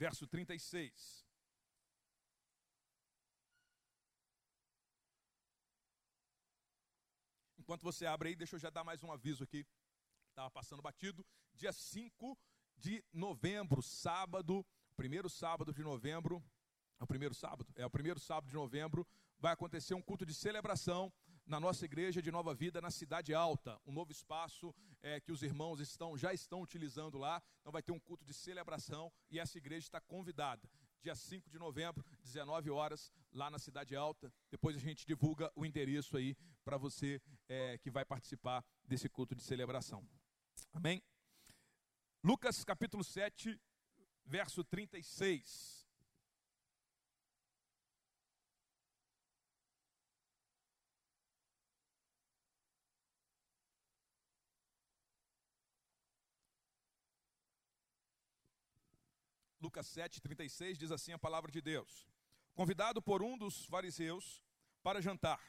verso 36. Enquanto você abre aí, deixa eu já dar mais um aviso aqui. Estava passando batido. Dia 5 de novembro, sábado, primeiro sábado de novembro. É o primeiro sábado? É o primeiro sábado de novembro. Vai acontecer um culto de celebração na nossa igreja de Nova Vida, na Cidade Alta. Um novo espaço é, que os irmãos estão, já estão utilizando lá. Então vai ter um culto de celebração e essa igreja está convidada. Dia 5 de novembro, 19 horas, lá na Cidade Alta. Depois a gente divulga o endereço aí para você é, que vai participar desse culto de celebração. Amém? Lucas capítulo 7, verso 36. Lucas 7, 36 diz assim a palavra de Deus: Convidado por um dos fariseus para jantar,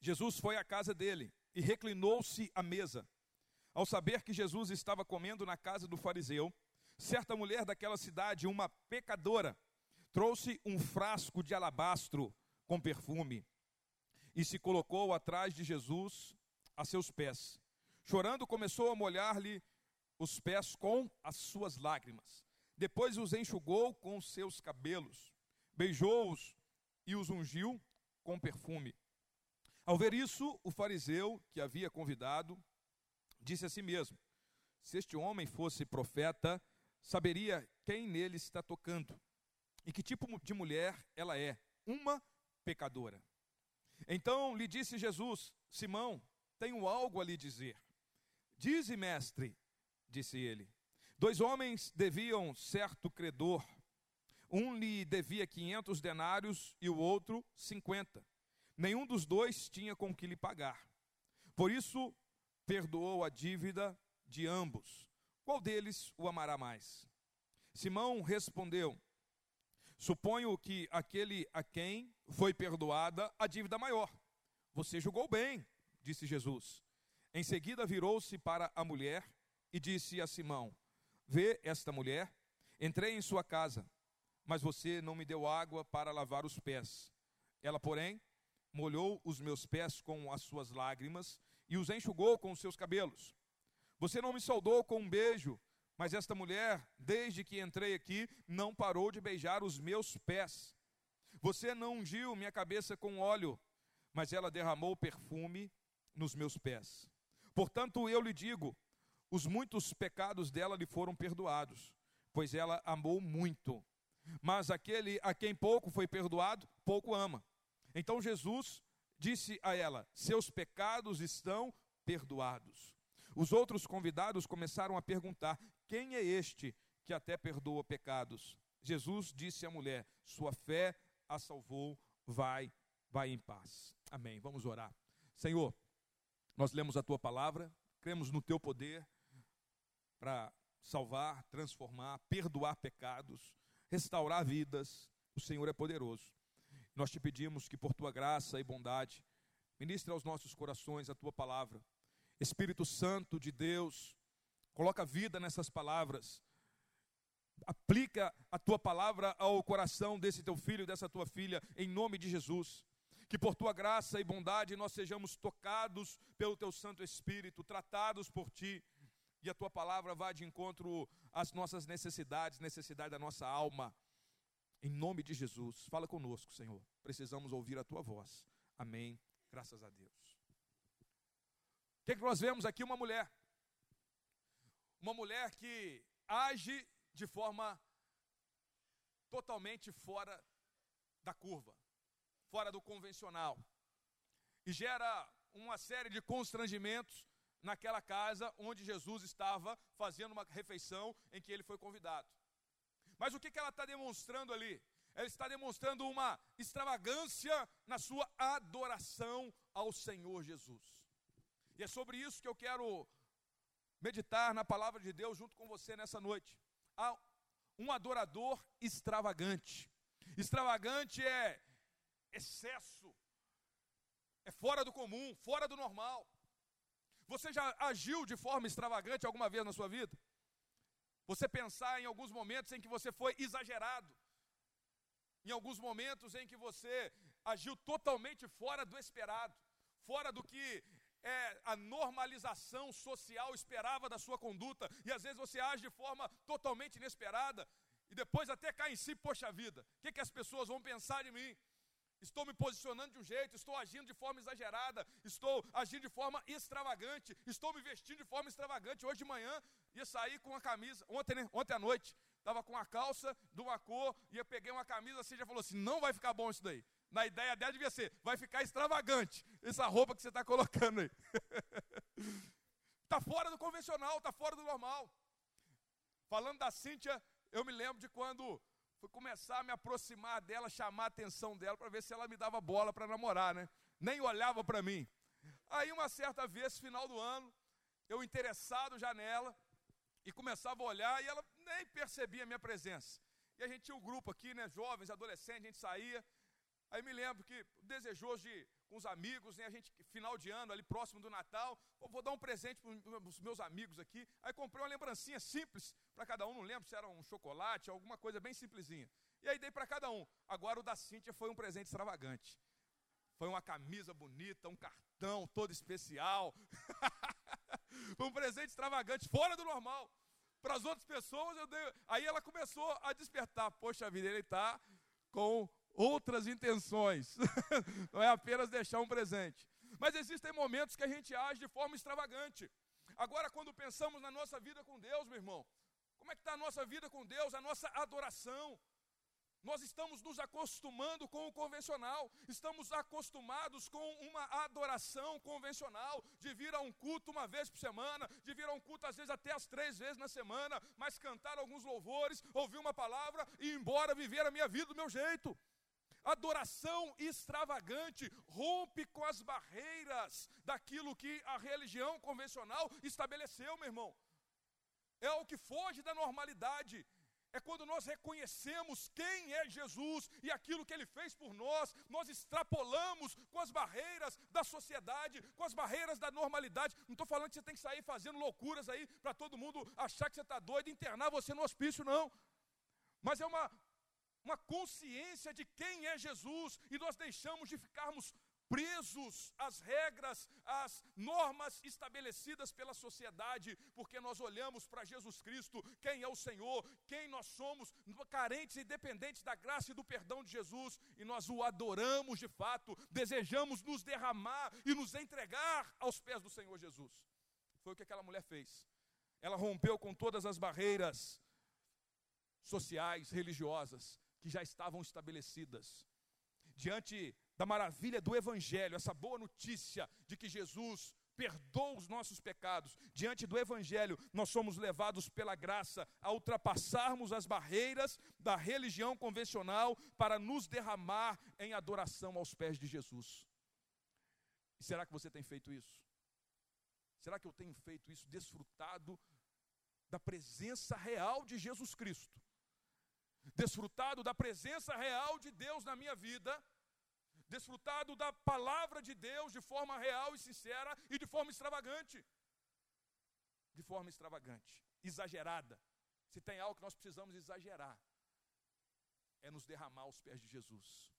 Jesus foi à casa dele e reclinou-se à mesa. Ao saber que Jesus estava comendo na casa do fariseu, certa mulher daquela cidade, uma pecadora, trouxe um frasco de alabastro com perfume e se colocou atrás de Jesus a seus pés. Chorando, começou a molhar-lhe os pés com as suas lágrimas. Depois os enxugou com seus cabelos, beijou-os e os ungiu com perfume. Ao ver isso, o fariseu que havia convidado disse a si mesmo: Se este homem fosse profeta, saberia quem nele está tocando e que tipo de mulher ela é, uma pecadora. Então lhe disse Jesus: Simão, tenho algo a lhe dizer. Dize, mestre, disse ele. Dois homens deviam certo credor. Um lhe devia 500 denários e o outro 50. Nenhum dos dois tinha com que lhe pagar. Por isso, perdoou a dívida de ambos. Qual deles o amará mais? Simão respondeu: Suponho que aquele a quem foi perdoada a dívida maior. Você julgou bem, disse Jesus. Em seguida virou-se para a mulher e disse a Simão: Vê esta mulher, entrei em sua casa, mas você não me deu água para lavar os pés. Ela, porém, molhou os meus pés com as suas lágrimas e os enxugou com os seus cabelos. Você não me saudou com um beijo, mas esta mulher, desde que entrei aqui, não parou de beijar os meus pés. Você não ungiu minha cabeça com óleo, mas ela derramou perfume nos meus pés. Portanto, eu lhe digo: os muitos pecados dela lhe foram perdoados, pois ela amou muito. Mas aquele a quem pouco foi perdoado, pouco ama. Então Jesus disse a ela: Seus pecados estão perdoados. Os outros convidados começaram a perguntar: Quem é este que até perdoa pecados? Jesus disse à mulher: Sua fé a salvou, vai, vai em paz. Amém. Vamos orar. Senhor, nós lemos a tua palavra, cremos no teu poder para salvar, transformar, perdoar pecados, restaurar vidas. O Senhor é poderoso. Nós te pedimos que por tua graça e bondade, ministre aos nossos corações a tua palavra. Espírito Santo de Deus, coloca vida nessas palavras. Aplica a tua palavra ao coração desse teu filho, dessa tua filha, em nome de Jesus. Que por tua graça e bondade nós sejamos tocados pelo teu Santo Espírito, tratados por ti e a tua palavra vá de encontro às nossas necessidades, necessidade da nossa alma. Em nome de Jesus, fala conosco, Senhor. Precisamos ouvir a tua voz. Amém. Graças a Deus. O que, é que nós vemos aqui? Uma mulher. Uma mulher que age de forma totalmente fora da curva, fora do convencional. E gera uma série de constrangimentos naquela casa onde Jesus estava fazendo uma refeição em que ele foi convidado. Mas o que, ela está demonstrando ali? Ela está demonstrando uma extravagância na sua adoração ao Senhor Jesus. E é sobre isso que eu quero meditar na palavra de Deus junto com você nessa noite. Há um adorador extravagante. Extravagante é excesso, é fora do comum, fora do normal. Você já agiu de forma extravagante alguma vez na sua vida? Você pensar em alguns momentos em que você foi exagerado, em alguns momentos em que você agiu totalmente fora do esperado, fora do que é, a normalização social esperava da sua conduta, e às vezes você age de forma totalmente inesperada, e depois até cai em si, poxa vida, o que, que as pessoas vão pensar de mim? Estou me posicionando de um jeito, estou agindo de forma exagerada, estou agindo de forma extravagante, estou me vestindo de forma extravagante. Hoje de manhã ia sair com uma camisa, ontem, né? ontem à noite, estava com a calça de uma cor, e eu peguei uma camisa assim, já falou assim: não vai ficar bom isso daí. Na ideia dela devia ser, vai ficar extravagante essa roupa que você está colocando aí. Está fora do convencional, está fora do normal. Falando da Cíntia, eu me lembro de quando fui começar a me aproximar dela, chamar a atenção dela para ver se ela me dava bola para namorar, né? Nem olhava para mim. Aí uma certa vez, final do ano, eu interessado já nela e começava a olhar e ela nem percebia a minha presença. E a gente tinha um grupo aqui, né, jovens, adolescentes, a gente saía. Aí me lembro que desejoso de com os amigos, né, a gente final de ano ali próximo do Natal, vou dar um presente para os meus amigos aqui. Aí comprei uma lembrancinha simples para cada um, não lembro se era um chocolate, alguma coisa bem simplesinha. E aí dei para cada um. Agora o da Cíntia foi um presente extravagante. Foi uma camisa bonita, um cartão todo especial. um presente extravagante, fora do normal. Para as outras pessoas, eu dei. Aí ela começou a despertar. Poxa vida, ele está com outras intenções. Não é apenas deixar um presente. Mas existem momentos que a gente age de forma extravagante. Agora, quando pensamos na nossa vida com Deus, meu irmão, como é que está a nossa vida com Deus, a nossa adoração? Nós estamos nos acostumando com o convencional, estamos acostumados com uma adoração convencional, de vir a um culto uma vez por semana, de vir a um culto às vezes até as três vezes na semana, mas cantar alguns louvores, ouvir uma palavra e ir embora viver a minha vida do meu jeito. Adoração extravagante rompe com as barreiras daquilo que a religião convencional estabeleceu, meu irmão. É o que foge da normalidade. É quando nós reconhecemos quem é Jesus e aquilo que ele fez por nós, nós extrapolamos com as barreiras da sociedade, com as barreiras da normalidade. Não estou falando que você tem que sair fazendo loucuras aí para todo mundo achar que você está doido internar você no hospício, não. Mas é uma uma consciência de quem é Jesus, e nós deixamos de ficarmos presos às regras, às normas estabelecidas pela sociedade, porque nós olhamos para Jesus Cristo, quem é o Senhor, quem nós somos, carentes e dependentes da graça e do perdão de Jesus, e nós o adoramos de fato, desejamos nos derramar e nos entregar aos pés do Senhor Jesus. Foi o que aquela mulher fez. Ela rompeu com todas as barreiras sociais, religiosas, que já estavam estabelecidas. Diante da maravilha do Evangelho, essa boa notícia de que Jesus perdoa os nossos pecados, diante do Evangelho, nós somos levados pela graça a ultrapassarmos as barreiras da religião convencional para nos derramar em adoração aos pés de Jesus. E será que você tem feito isso? Será que eu tenho feito isso, desfrutado da presença real de Jesus Cristo? Desfrutado da presença real de Deus na minha vida, desfrutado da palavra de Deus de forma real e sincera e de forma extravagante. De forma extravagante, exagerada. Se tem algo que nós precisamos exagerar, é nos derramar aos pés de Jesus,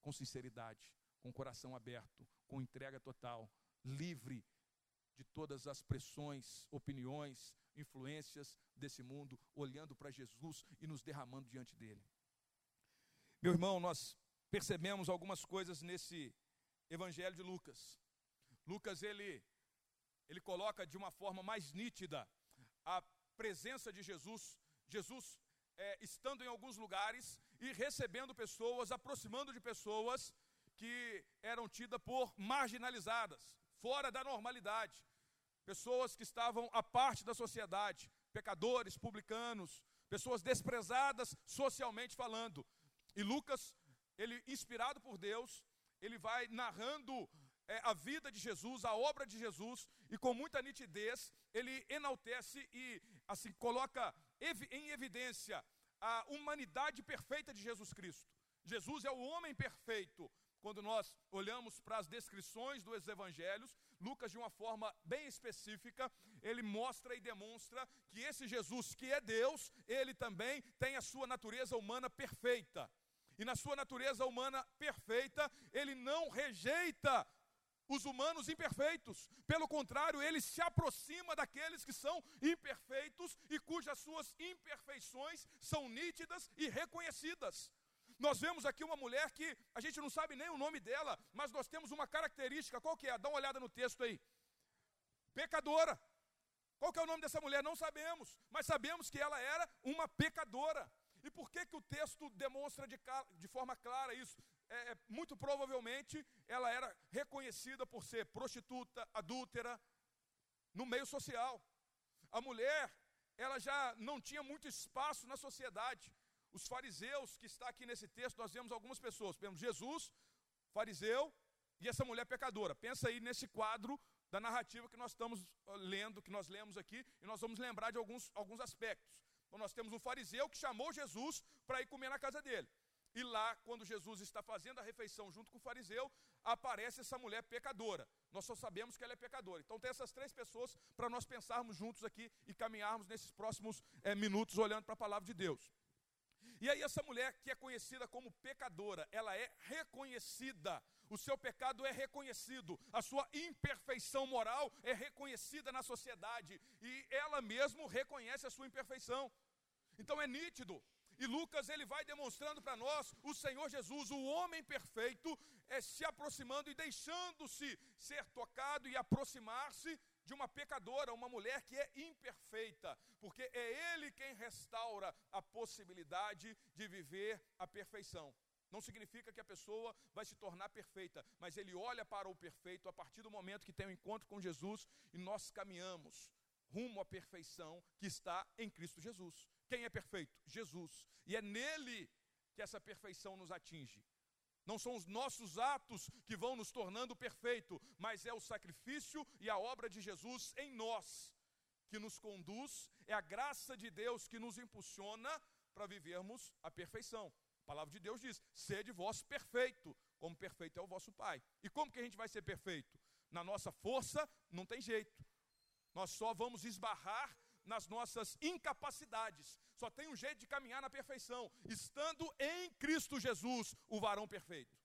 com sinceridade, com coração aberto, com entrega total, livre de todas as pressões, opiniões, influências desse mundo, olhando para Jesus e nos derramando diante dele. Meu irmão, nós percebemos algumas coisas nesse evangelho de Lucas. Lucas ele ele coloca de uma forma mais nítida a presença de Jesus, Jesus é, estando em alguns lugares e recebendo pessoas, aproximando de pessoas que eram tidas por marginalizadas, fora da normalidade, pessoas que estavam à parte da sociedade, pecadores, publicanos, pessoas desprezadas socialmente falando. E Lucas, ele inspirado por Deus, ele vai narrando é, a vida de Jesus, a obra de Jesus, e com muita nitidez, ele enaltece e assim coloca em evidência a humanidade perfeita de Jesus Cristo. Jesus é o homem perfeito, quando nós olhamos para as descrições dos evangelhos, Lucas, de uma forma bem específica, ele mostra e demonstra que esse Jesus, que é Deus, ele também tem a sua natureza humana perfeita. E na sua natureza humana perfeita, ele não rejeita os humanos imperfeitos. Pelo contrário, ele se aproxima daqueles que são imperfeitos e cujas suas imperfeições são nítidas e reconhecidas. Nós vemos aqui uma mulher que a gente não sabe nem o nome dela, mas nós temos uma característica, qual que é? Dá uma olhada no texto aí. Pecadora. Qual que é o nome dessa mulher? Não sabemos, mas sabemos que ela era uma pecadora. E por que, que o texto demonstra de, de forma clara isso? É, é, muito provavelmente ela era reconhecida por ser prostituta, adúltera, no meio social. A mulher, ela já não tinha muito espaço na sociedade. Os fariseus, que está aqui nesse texto, nós vemos algumas pessoas. Vemos Jesus, fariseu, e essa mulher pecadora. Pensa aí nesse quadro da narrativa que nós estamos lendo, que nós lemos aqui, e nós vamos lembrar de alguns, alguns aspectos. Então, nós temos um fariseu que chamou Jesus para ir comer na casa dele. E lá, quando Jesus está fazendo a refeição junto com o fariseu, aparece essa mulher pecadora. Nós só sabemos que ela é pecadora. Então tem essas três pessoas para nós pensarmos juntos aqui e caminharmos nesses próximos é, minutos olhando para a palavra de Deus. E aí essa mulher que é conhecida como pecadora, ela é reconhecida. O seu pecado é reconhecido, a sua imperfeição moral é reconhecida na sociedade e ela mesmo reconhece a sua imperfeição. Então é nítido e Lucas ele vai demonstrando para nós o Senhor Jesus, o homem perfeito, é se aproximando e deixando-se ser tocado e aproximar-se de uma pecadora, uma mulher que é imperfeita, porque é ele quem restaura a possibilidade de viver a perfeição. Não significa que a pessoa vai se tornar perfeita, mas ele olha para o perfeito a partir do momento que tem o um encontro com Jesus e nós caminhamos rumo à perfeição que está em Cristo Jesus. Quem é perfeito? Jesus. E é nele que essa perfeição nos atinge. Não são os nossos atos que vão nos tornando perfeito, mas é o sacrifício e a obra de Jesus em nós que nos conduz, é a graça de Deus que nos impulsiona para vivermos a perfeição. A palavra de Deus diz: sede vós perfeito, como perfeito é o vosso Pai. E como que a gente vai ser perfeito? Na nossa força, não tem jeito. Nós só vamos esbarrar nas nossas incapacidades. Só tem um jeito de caminhar na perfeição, estando em Cristo Jesus, o varão perfeito.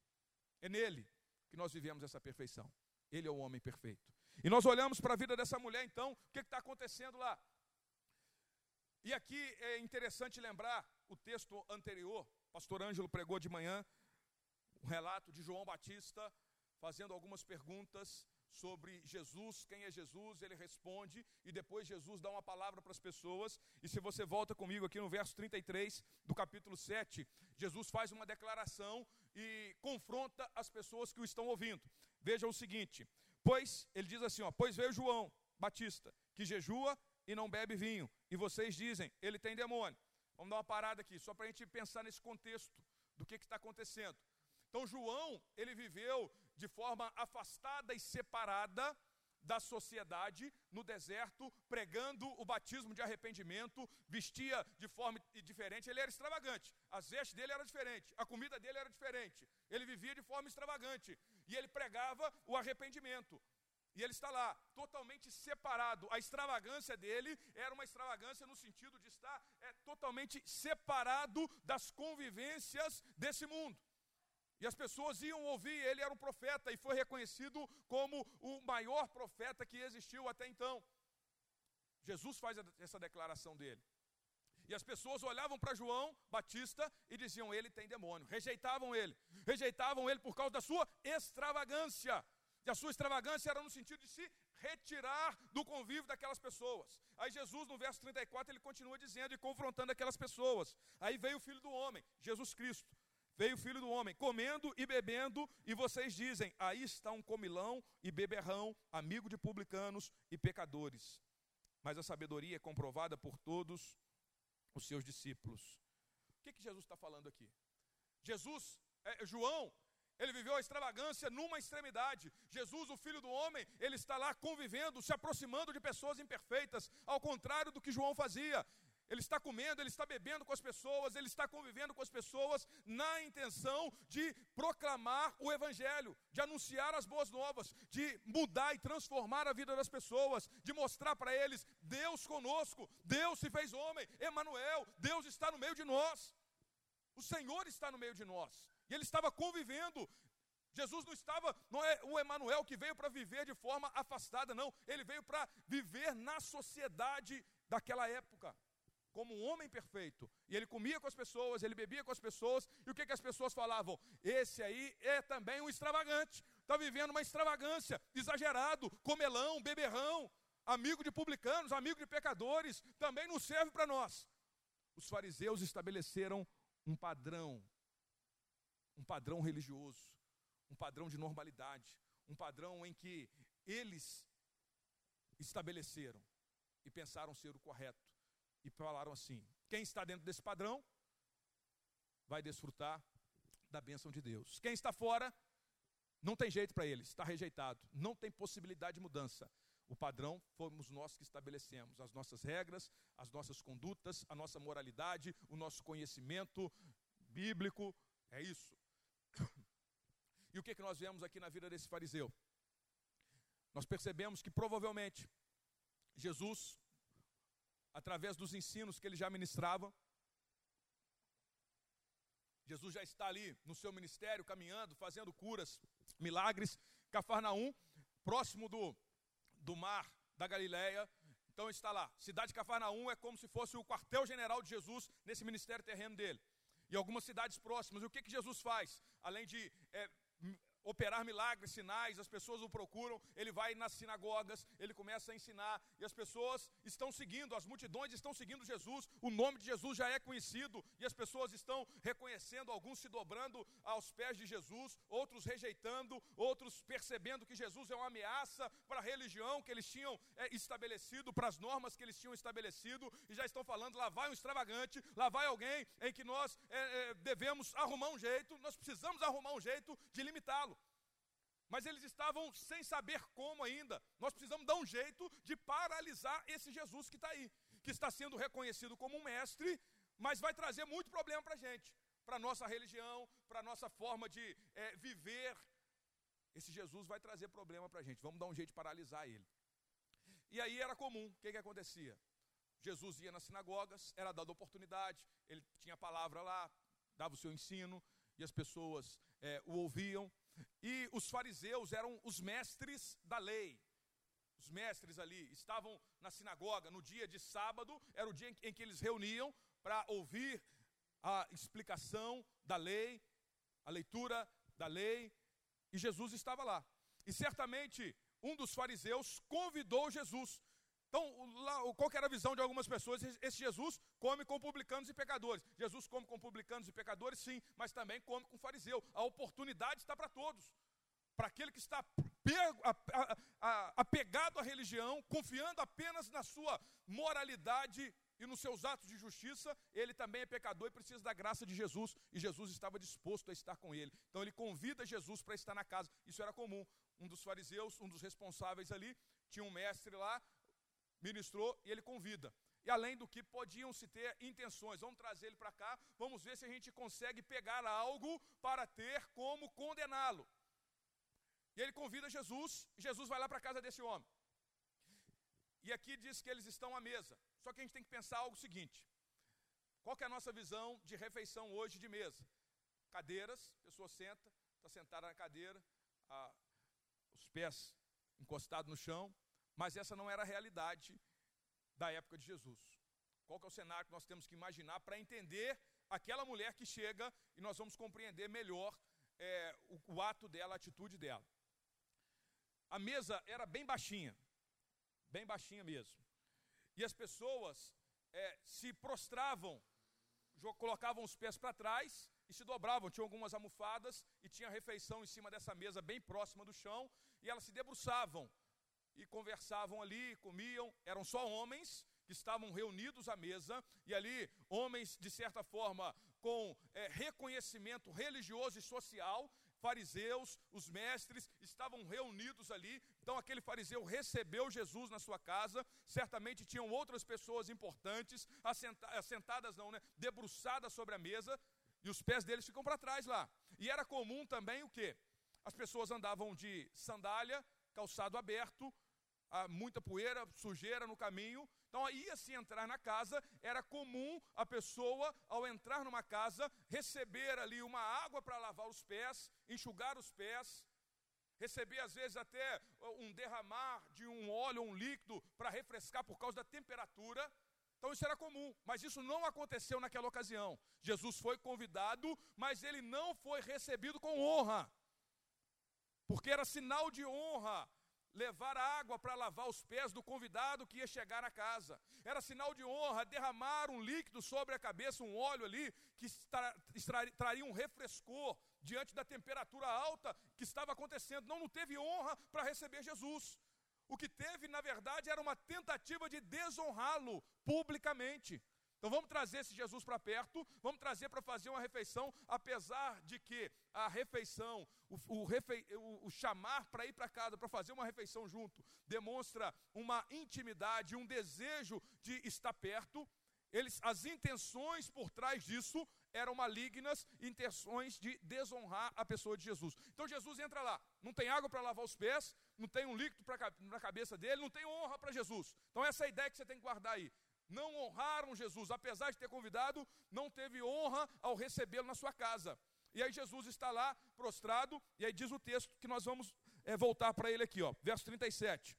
É nele que nós vivemos essa perfeição. Ele é o homem perfeito. E nós olhamos para a vida dessa mulher, então, o que está acontecendo lá? E aqui é interessante lembrar o texto anterior, pastor Ângelo pregou de manhã, um relato de João Batista, fazendo algumas perguntas sobre Jesus, quem é Jesus, ele responde, e depois Jesus dá uma palavra para as pessoas. E se você volta comigo aqui no verso 33 do capítulo 7, Jesus faz uma declaração e confronta as pessoas que o estão ouvindo. Vejam o seguinte: pois, ele diz assim, ó, pois veio João Batista, que jejua e não bebe vinho, e vocês dizem, ele tem demônio. Vamos dar uma parada aqui, só para a gente pensar nesse contexto do que está acontecendo. Então, João, ele viveu de forma afastada e separada da sociedade no deserto, pregando o batismo de arrependimento, vestia de forma diferente, ele era extravagante. As vestes dele eram diferentes, a comida dele era diferente. Ele vivia de forma extravagante e ele pregava o arrependimento. E ele está lá, totalmente separado. A extravagância dele era uma extravagância no sentido de estar é, totalmente separado das convivências desse mundo. E as pessoas iam ouvir, ele era um profeta e foi reconhecido como o maior profeta que existiu até então. Jesus faz essa declaração dele. E as pessoas olhavam para João Batista e diziam: Ele tem demônio. Rejeitavam ele. Rejeitavam ele por causa da sua extravagância. E a sua extravagância era no sentido de se retirar do convívio daquelas pessoas. Aí Jesus, no verso 34, ele continua dizendo e confrontando aquelas pessoas. Aí veio o Filho do Homem, Jesus Cristo. Veio o filho do homem comendo e bebendo, e vocês dizem: aí está um comilão e beberrão, amigo de publicanos e pecadores. Mas a sabedoria é comprovada por todos os seus discípulos. O que, que Jesus está falando aqui? Jesus, é, João, ele viveu a extravagância numa extremidade. Jesus, o filho do homem, ele está lá convivendo, se aproximando de pessoas imperfeitas, ao contrário do que João fazia. Ele está comendo, ele está bebendo com as pessoas, ele está convivendo com as pessoas na intenção de proclamar o Evangelho, de anunciar as boas novas, de mudar e transformar a vida das pessoas, de mostrar para eles: Deus conosco, Deus se fez homem, Emanuel, Deus está no meio de nós, o Senhor está no meio de nós. E ele estava convivendo Jesus não estava, não é o Emanuel que veio para viver de forma afastada, não. Ele veio para viver na sociedade daquela época, como um homem perfeito. E ele comia com as pessoas, ele bebia com as pessoas, e o que, que as pessoas falavam? Esse aí é também um extravagante, está vivendo uma extravagância, exagerado, comelão, beberrão, amigo de publicanos, amigo de pecadores, também não serve para nós. Os fariseus estabeleceram um padrão, um padrão religioso um padrão de normalidade, um padrão em que eles estabeleceram e pensaram ser o correto e falaram assim: quem está dentro desse padrão vai desfrutar da bênção de Deus. Quem está fora não tem jeito para eles, está rejeitado, não tem possibilidade de mudança. O padrão fomos nós que estabelecemos, as nossas regras, as nossas condutas, a nossa moralidade, o nosso conhecimento bíblico, é isso. E o que, que nós vemos aqui na vida desse fariseu? Nós percebemos que provavelmente Jesus, através dos ensinos que ele já ministrava, Jesus já está ali no seu ministério, caminhando, fazendo curas, milagres. Cafarnaum, próximo do, do mar da Galileia. Então está lá. Cidade de Cafarnaum é como se fosse o quartel-general de Jesus nesse ministério terreno dele. E algumas cidades próximas. E o que, que Jesus faz? Além de é, operar milagres, sinais, as pessoas o procuram, ele vai nas sinagogas, ele começa a ensinar, e as pessoas estão seguindo, as multidões estão seguindo Jesus, o nome de Jesus já é conhecido, e as pessoas estão reconhecendo, alguns se dobrando aos pés de Jesus, outros rejeitando, outros percebendo que Jesus é uma ameaça para a religião que eles tinham é, estabelecido, para as normas que eles tinham estabelecido, e já estão falando: lá vai um extravagante, lá vai alguém em que nós é, é, devemos arrumar um jeito, nós precisamos arrumar um jeito de limitá-lo mas eles estavam sem saber como ainda. Nós precisamos dar um jeito de paralisar esse Jesus que está aí, que está sendo reconhecido como um mestre, mas vai trazer muito problema para a gente, para a nossa religião, para a nossa forma de é, viver. Esse Jesus vai trazer problema para a gente. Vamos dar um jeito de paralisar ele. E aí era comum, o que, que acontecia? Jesus ia nas sinagogas, era dada oportunidade, ele tinha a palavra lá, dava o seu ensino, e as pessoas é, o ouviam. E os fariseus eram os mestres da lei. Os mestres ali estavam na sinagoga no dia de sábado, era o dia em que eles reuniam para ouvir a explicação da lei, a leitura da lei, e Jesus estava lá. E certamente um dos fariseus convidou Jesus então, lá, qual era a visão de algumas pessoas? Esse Jesus come com publicanos e pecadores. Jesus come com publicanos e pecadores, sim, mas também come com fariseu. A oportunidade está para todos. Para aquele que está apegado à religião, confiando apenas na sua moralidade e nos seus atos de justiça, ele também é pecador e precisa da graça de Jesus, e Jesus estava disposto a estar com ele. Então ele convida Jesus para estar na casa. Isso era comum. Um dos fariseus, um dos responsáveis ali, tinha um mestre lá, ministrou e ele convida. E além do que podiam se ter intenções, vamos trazer ele para cá, vamos ver se a gente consegue pegar algo para ter como condená-lo. E ele convida Jesus, e Jesus vai lá para a casa desse homem. E aqui diz que eles estão à mesa. Só que a gente tem que pensar algo seguinte: qual é a nossa visão de refeição hoje de mesa? Cadeiras, a pessoa senta, está sentada na cadeira, a, os pés encostados no chão, mas essa não era a realidade da época de Jesus. Qual é o cenário que nós temos que imaginar para entender aquela mulher que chega e nós vamos compreender melhor é, o, o ato dela, a atitude dela. A mesa era bem baixinha, bem baixinha mesmo. E as pessoas é, se prostravam, colocavam os pés para trás e se dobravam. Tinha algumas almofadas e tinha refeição em cima dessa mesa, bem próxima do chão, e elas se debruçavam e conversavam ali, comiam, eram só homens que estavam reunidos à mesa, e ali homens, de certa forma, com é, reconhecimento religioso e social, fariseus, os mestres, estavam reunidos ali. Então, aquele fariseu recebeu Jesus na sua casa. Certamente tinham outras pessoas importantes, assentadas, não, né? Debruçadas sobre a mesa. E os pés deles ficam para trás lá. E era comum também o quê? As pessoas andavam de sandália, calçado aberto, muita poeira, sujeira no caminho. Então, ia se entrar na casa, era comum a pessoa, ao entrar numa casa, receber ali uma água para lavar os pés, enxugar os pés, receber às vezes até um derramar de um óleo, um líquido, para refrescar por causa da temperatura. Então isso era comum, mas isso não aconteceu naquela ocasião. Jesus foi convidado, mas ele não foi recebido com honra, porque era sinal de honra levar água para lavar os pés do convidado que ia chegar na casa. Era sinal de honra derramar um líquido sobre a cabeça, um óleo ali, que traria um refrescor diante da temperatura alta que estava acontecendo. Não, não teve honra para receber Jesus. O que teve, na verdade, era uma tentativa de desonrá-lo publicamente. Então vamos trazer esse Jesus para perto, vamos trazer para fazer uma refeição, apesar de que a refeição, o, o, refe, o, o chamar para ir para casa, para fazer uma refeição junto, demonstra uma intimidade, um desejo de estar perto. Eles, as intenções por trás disso eram malignas, intenções de desonrar a pessoa de Jesus. Então Jesus entra lá, não tem água para lavar os pés, não tem um líquido pra, na cabeça dele, não tem honra para Jesus. Então essa é a ideia que você tem que guardar aí não honraram Jesus, apesar de ter convidado, não teve honra ao recebê-lo na sua casa. E aí Jesus está lá prostrado, e aí diz o texto que nós vamos é, voltar para ele aqui, ó, verso 37.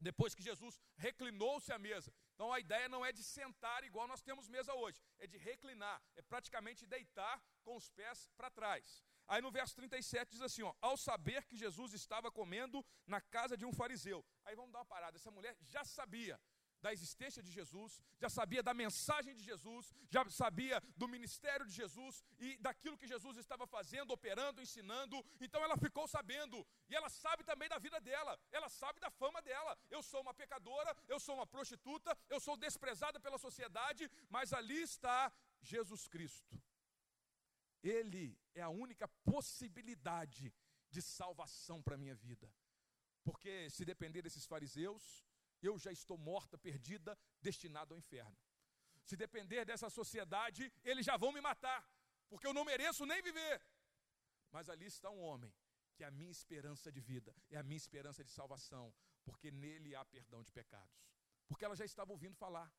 Depois que Jesus reclinou-se à mesa. Então a ideia não é de sentar igual nós temos mesa hoje, é de reclinar, é praticamente deitar com os pés para trás. Aí no verso 37 diz assim: ó, ao saber que Jesus estava comendo na casa de um fariseu. Aí vamos dar uma parada, essa mulher já sabia da existência de Jesus, já sabia da mensagem de Jesus, já sabia do ministério de Jesus e daquilo que Jesus estava fazendo, operando, ensinando. Então ela ficou sabendo, e ela sabe também da vida dela, ela sabe da fama dela. Eu sou uma pecadora, eu sou uma prostituta, eu sou desprezada pela sociedade, mas ali está Jesus Cristo. Ele é a única possibilidade de salvação para a minha vida. Porque se depender desses fariseus, eu já estou morta, perdida, destinada ao inferno. Se depender dessa sociedade, eles já vão me matar, porque eu não mereço nem viver. Mas ali está um homem, que é a minha esperança de vida, é a minha esperança de salvação, porque nele há perdão de pecados. Porque ela já estava ouvindo falar.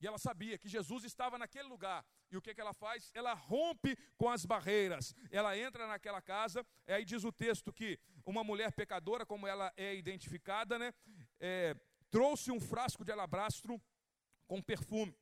E ela sabia que Jesus estava naquele lugar. E o que, que ela faz? Ela rompe com as barreiras. Ela entra naquela casa. E aí diz o texto que uma mulher pecadora, como ela é identificada, né? É, trouxe um frasco de alabastro com perfume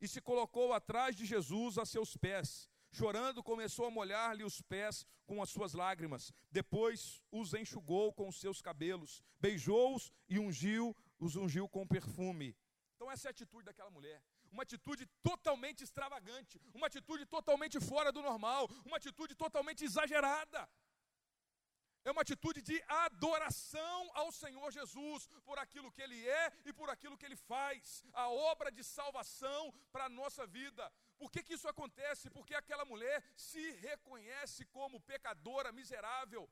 e se colocou atrás de Jesus a seus pés. Chorando, começou a molhar-lhe os pés com as suas lágrimas. Depois os enxugou com os seus cabelos, beijou-os e ungiu, os ungiu com perfume. Então essa é a atitude daquela mulher. Uma atitude totalmente extravagante, uma atitude totalmente fora do normal, uma atitude totalmente exagerada. É uma atitude de adoração ao Senhor Jesus por aquilo que Ele é e por aquilo que Ele faz, a obra de salvação para a nossa vida. Por que, que isso acontece? Porque aquela mulher se reconhece como pecadora, miserável,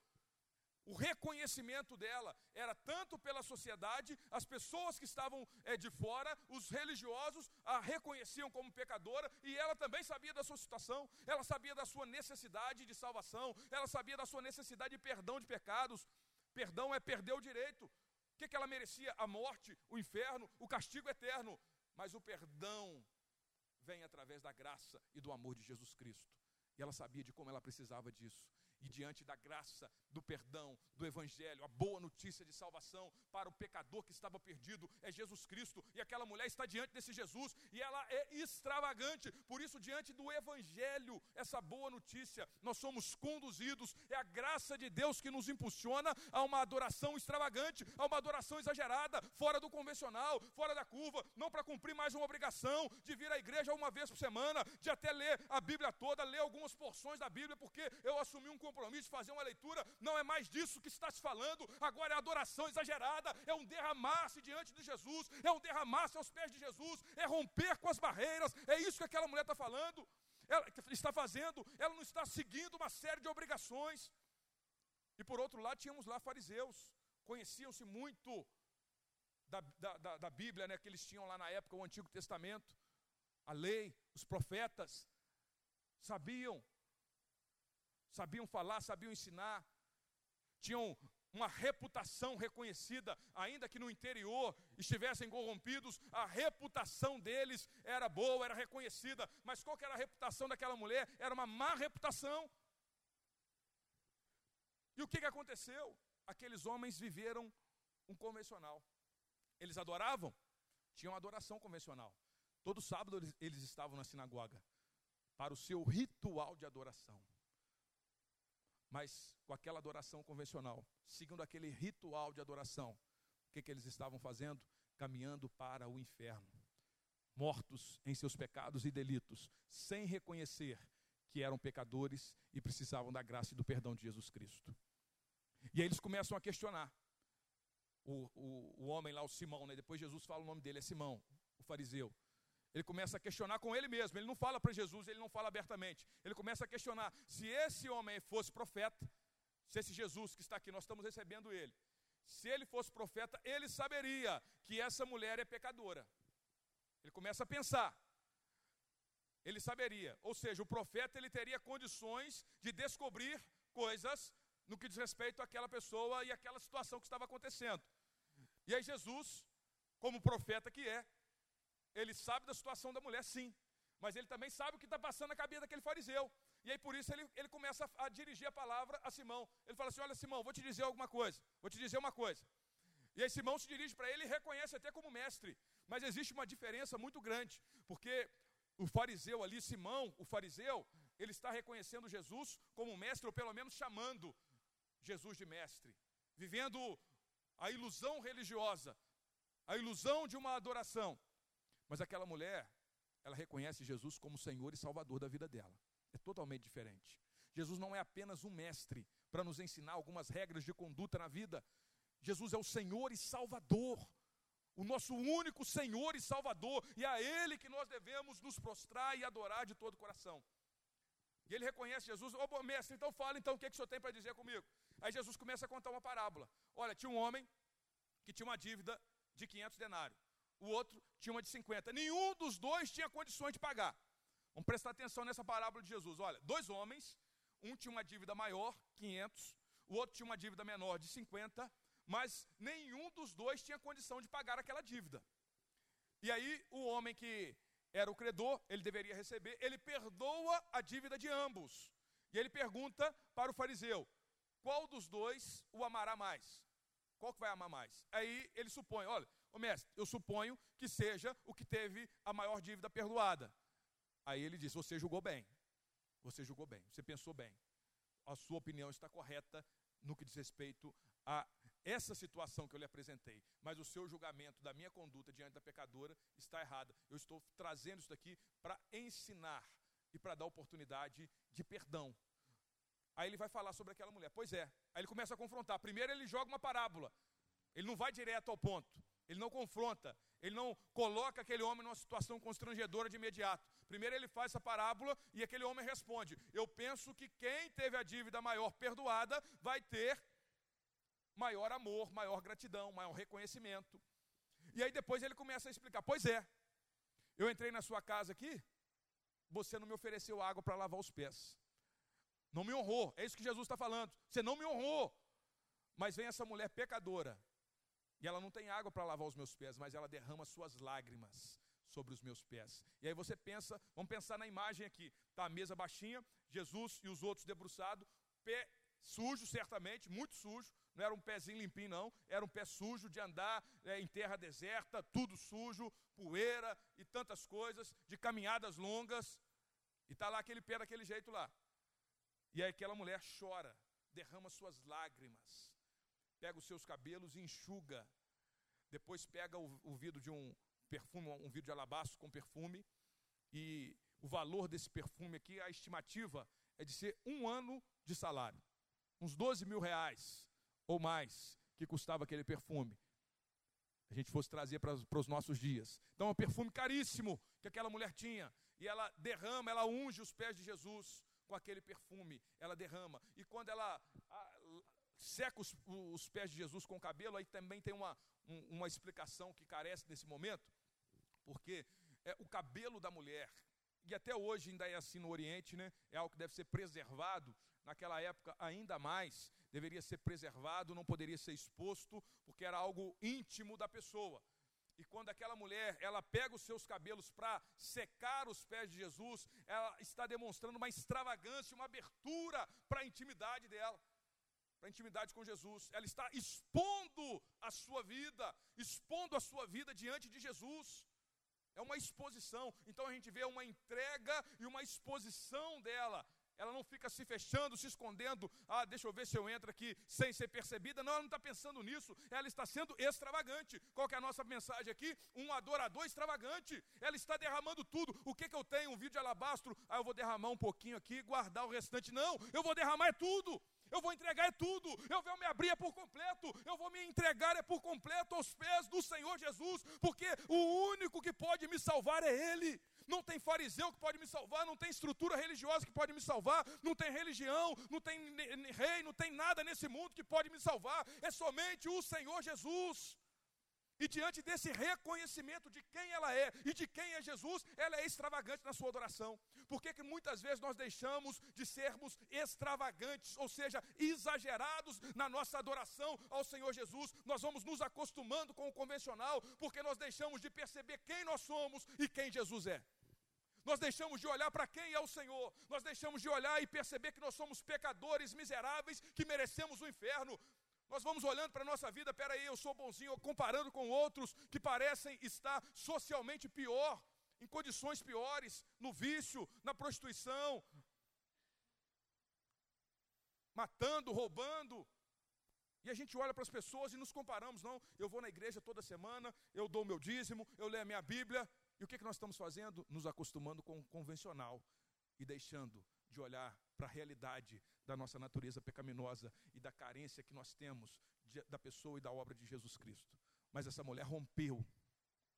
o reconhecimento dela era tanto pela sociedade, as pessoas que estavam é, de fora, os religiosos a reconheciam como pecadora, e ela também sabia da sua situação, ela sabia da sua necessidade de salvação, ela sabia da sua necessidade de perdão de pecados. Perdão é perder o direito. O que, que ela merecia? A morte, o inferno, o castigo eterno. Mas o perdão vem através da graça e do amor de Jesus Cristo. E ela sabia de como ela precisava disso e diante da graça, do perdão, do Evangelho, a boa notícia de salvação para o pecador que estava perdido é Jesus Cristo. E aquela mulher está diante desse Jesus e ela é extravagante. Por isso, diante do Evangelho, essa boa notícia, nós somos conduzidos. É a graça de Deus que nos impulsiona a uma adoração extravagante, a uma adoração exagerada, fora do convencional, fora da curva, não para cumprir mais uma obrigação de vir à igreja uma vez por semana, de até ler a Bíblia toda, ler algumas porções da Bíblia, porque eu assumi um compromisso de fazer uma leitura, não é mais disso que está se falando, agora é adoração exagerada, é um derramar-se diante de Jesus, é um derramar-se aos pés de Jesus, é romper com as barreiras, é isso que aquela mulher está falando, ela está fazendo, ela não está seguindo uma série de obrigações, E por outro lado, tínhamos lá fariseus, conheciam-se muito da, da, da, da Bíblia, né, que eles tinham lá na época, o Antigo Testamento, a lei, os profetas, sabiam, sabiam falar, sabiam ensinar, tinham uma reputação reconhecida, ainda que no interior estivessem corrompidos, a reputação deles era boa, era reconhecida, mas qual que era a reputação daquela mulher? Era uma má reputação. E o que, que aconteceu? Aqueles homens viveram um convencional. Eles adoravam? Tinham adoração convencional. Todo sábado eles, eles estavam na sinagoga para o seu ritual de adoração. Mas com aquela adoração convencional, seguindo aquele ritual de adoração, o que, que eles estavam fazendo? Caminhando para o inferno, mortos em seus pecados e delitos, sem reconhecer que eram pecadores e precisavam da graça e do perdão de Jesus Cristo. E aí eles começam a questionar. O, o, o homem lá, o Simão, né? depois Jesus fala o nome dele, é Simão, o fariseu. Ele começa a questionar com ele mesmo. Ele não fala para Jesus, ele não fala abertamente. Ele começa a questionar se esse homem fosse profeta, se esse Jesus que está aqui, nós estamos recebendo ele. Se ele fosse profeta, ele saberia que essa mulher é pecadora. Ele começa a pensar. Ele saberia. Ou seja, o profeta ele teria condições de descobrir coisas no que diz respeito àquela pessoa e àquela situação que estava acontecendo. E aí Jesus, como profeta que é, ele sabe da situação da mulher, sim. Mas ele também sabe o que está passando na cabeça daquele fariseu. E aí por isso ele, ele começa a, a, dirigir a palavra a Simão. Ele fala assim: Olha, Simão, vou te dizer alguma coisa. Vou te dizer uma coisa. E aí Simão se dirige para ele e reconhece até como mestre. Mas existe uma diferença muito grande. Porque o fariseu ali, Simão, o fariseu, ele está reconhecendo Jesus como mestre, ou pelo menos chamando Jesus de mestre. Vivendo a ilusão religiosa, a ilusão de uma adoração. Mas aquela mulher, ela reconhece Jesus como Senhor e Salvador da vida dela. É totalmente diferente. Jesus não é apenas um mestre para nos ensinar algumas regras de conduta na vida. Jesus é o Senhor e Salvador. O nosso único Senhor e Salvador. E é a Ele que nós devemos nos prostrar e adorar de todo o coração. E ele reconhece Jesus. Ô oh, mestre, então fala então o que, que o senhor tem para dizer comigo. Aí Jesus começa a contar uma parábola. Olha, tinha um homem que tinha uma dívida de 500 denários o outro tinha uma de 50. Nenhum dos dois tinha condições de pagar. Vamos prestar atenção nessa parábola de Jesus. Olha, dois homens, um tinha uma dívida maior, 500, o outro tinha uma dívida menor de 50, mas nenhum dos dois tinha condição de pagar aquela dívida. E aí o homem que era o credor, ele deveria receber, ele perdoa a dívida de ambos. E ele pergunta para o fariseu: qual dos dois o amará mais? Qual que vai amar mais? Aí ele supõe: olha, Ô mestre, eu suponho que seja o que teve a maior dívida perdoada. Aí ele diz: Você julgou bem. Você julgou bem. Você pensou bem. A sua opinião está correta no que diz respeito a essa situação que eu lhe apresentei. Mas o seu julgamento da minha conduta diante da pecadora está errada. Eu estou trazendo isso daqui para ensinar e para dar oportunidade de perdão. Aí ele vai falar sobre aquela mulher. Pois é. Aí ele começa a confrontar. Primeiro ele joga uma parábola. Ele não vai direto ao ponto ele não confronta, ele não coloca aquele homem numa situação constrangedora de imediato. Primeiro ele faz essa parábola e aquele homem responde: Eu penso que quem teve a dívida maior perdoada vai ter maior amor, maior gratidão, maior reconhecimento. E aí depois ele começa a explicar: Pois é, eu entrei na sua casa aqui, você não me ofereceu água para lavar os pés. Não me honrou, é isso que Jesus está falando. Você não me honrou. Mas vem essa mulher pecadora, e ela não tem água para lavar os meus pés, mas ela derrama suas lágrimas sobre os meus pés. E aí você pensa, vamos pensar na imagem aqui. Tá a mesa baixinha, Jesus e os outros debruçados, pé sujo certamente, muito sujo. Não era um pezinho limpinho não, era um pé sujo de andar é, em terra deserta, tudo sujo, poeira e tantas coisas, de caminhadas longas. E tá lá aquele pé daquele jeito lá. E aí aquela mulher chora, derrama suas lágrimas pega os seus cabelos e enxuga. Depois pega o, o vidro de um perfume, um vidro de alabastro com perfume. E o valor desse perfume aqui, a estimativa é de ser um ano de salário. Uns 12 mil reais ou mais que custava aquele perfume. A gente fosse trazer para, para os nossos dias. Então é um perfume caríssimo que aquela mulher tinha. E ela derrama, ela unge os pés de Jesus com aquele perfume. Ela derrama. E quando ela seca os, os, pés de Jesus com o cabelo, aí também tem uma, um, uma explicação que carece nesse momento, porque é, o cabelo da mulher, e até hoje ainda é assim no Oriente, né? É algo que deve ser preservado. Naquela época, ainda mais, deveria ser preservado, não poderia ser exposto, porque era algo íntimo da pessoa. E quando aquela mulher, ela pega os seus cabelos para secar os pés de Jesus, ela está demonstrando uma extravagância, uma abertura para a intimidade dela, para intimidade com Jesus. Ela está expondo a sua vida, expondo a sua vida diante de Jesus. É uma exposição. Então a gente vê uma entrega e uma exposição dela. Ela não fica se fechando, se escondendo. Ah, deixa eu ver se eu entro aqui sem ser percebida. Não, ela não está pensando nisso. Ela está sendo extravagante. Qual que é a nossa mensagem aqui? Um adorador extravagante. Ela está derramando tudo. O que, que eu tenho? Um vídeo de alabastro. Ah, eu vou derramar um pouquinho aqui e guardar o restante. Não, eu vou derramar é tudo eu vou entregar é tudo, eu vou me abrir é por completo, eu vou me entregar é por completo aos pés do Senhor Jesus, porque o único que pode me salvar é Ele. Não tem fariseu que pode me salvar, não tem estrutura religiosa que pode me salvar, não tem religião, não tem rei, não tem nada nesse mundo que pode me salvar, é somente o Senhor Jesus. E diante desse reconhecimento de quem ela é e de quem é Jesus, ela é extravagante na sua adoração. Por que, que muitas vezes nós deixamos de sermos extravagantes, ou seja, exagerados na nossa adoração ao Senhor Jesus? Nós vamos nos acostumando com o convencional, porque nós deixamos de perceber quem nós somos e quem Jesus é. Nós deixamos de olhar para quem é o Senhor, nós deixamos de olhar e perceber que nós somos pecadores miseráveis que merecemos o inferno. Nós vamos olhando para a nossa vida, peraí, eu sou bonzinho, comparando com outros que parecem estar socialmente pior, em condições piores, no vício, na prostituição, matando, roubando. E a gente olha para as pessoas e nos comparamos, não, eu vou na igreja toda semana, eu dou o meu dízimo, eu leio a minha Bíblia, e o que, que nós estamos fazendo? Nos acostumando com o convencional e deixando de olhar para a realidade da nossa natureza pecaminosa e da carência que nós temos de, da pessoa e da obra de Jesus Cristo. Mas essa mulher rompeu,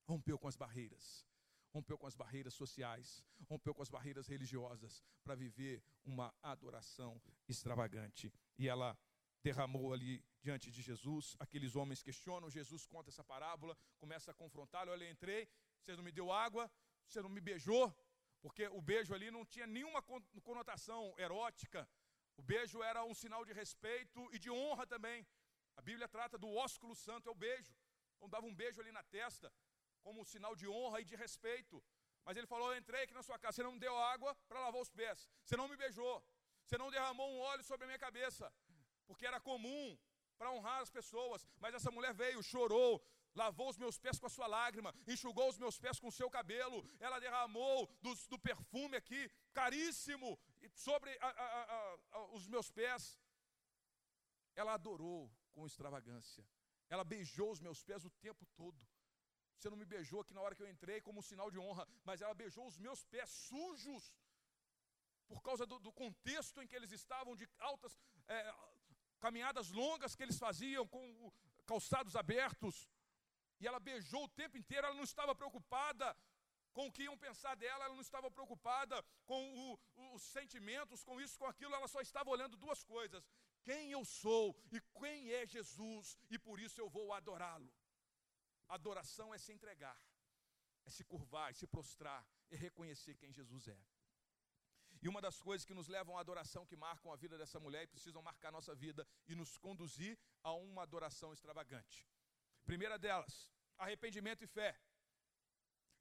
rompeu com as barreiras, rompeu com as barreiras sociais, rompeu com as barreiras religiosas para viver uma adoração extravagante. E ela derramou ali diante de Jesus. Aqueles homens questionam, Jesus conta essa parábola, começa a confrontá-lo. Olha, eu entrei, você não me deu água, você não me beijou, porque o beijo ali não tinha nenhuma conotação erótica. O beijo era um sinal de respeito e de honra também. A Bíblia trata do ósculo santo, é o beijo. Então dava um beijo ali na testa, como um sinal de honra e de respeito. Mas ele falou: Eu entrei aqui na sua casa, você não me deu água para lavar os pés, você não me beijou, você não derramou um óleo sobre a minha cabeça, porque era comum para honrar as pessoas. Mas essa mulher veio, chorou, lavou os meus pés com a sua lágrima, enxugou os meus pés com o seu cabelo, ela derramou do, do perfume aqui, caríssimo, sobre a, a, a, os meus pés. Ela adorou com extravagância, ela beijou os meus pés o tempo todo. Você não me beijou aqui na hora que eu entrei como um sinal de honra, mas ela beijou os meus pés sujos, por causa do, do contexto em que eles estavam, de altas é, caminhadas longas que eles faziam, com calçados abertos e ela beijou o tempo inteiro, ela não estava preocupada com o que iam pensar dela, ela não estava preocupada com o, os sentimentos, com isso, com aquilo, ela só estava olhando duas coisas: quem eu sou e quem é Jesus, e por isso eu vou adorá-lo. Adoração é se entregar, é se curvar, é se prostrar, é reconhecer quem Jesus é. E uma das coisas que nos levam à adoração, que marcam a vida dessa mulher e precisam marcar nossa vida e nos conduzir a uma adoração extravagante. Primeira delas, arrependimento e fé.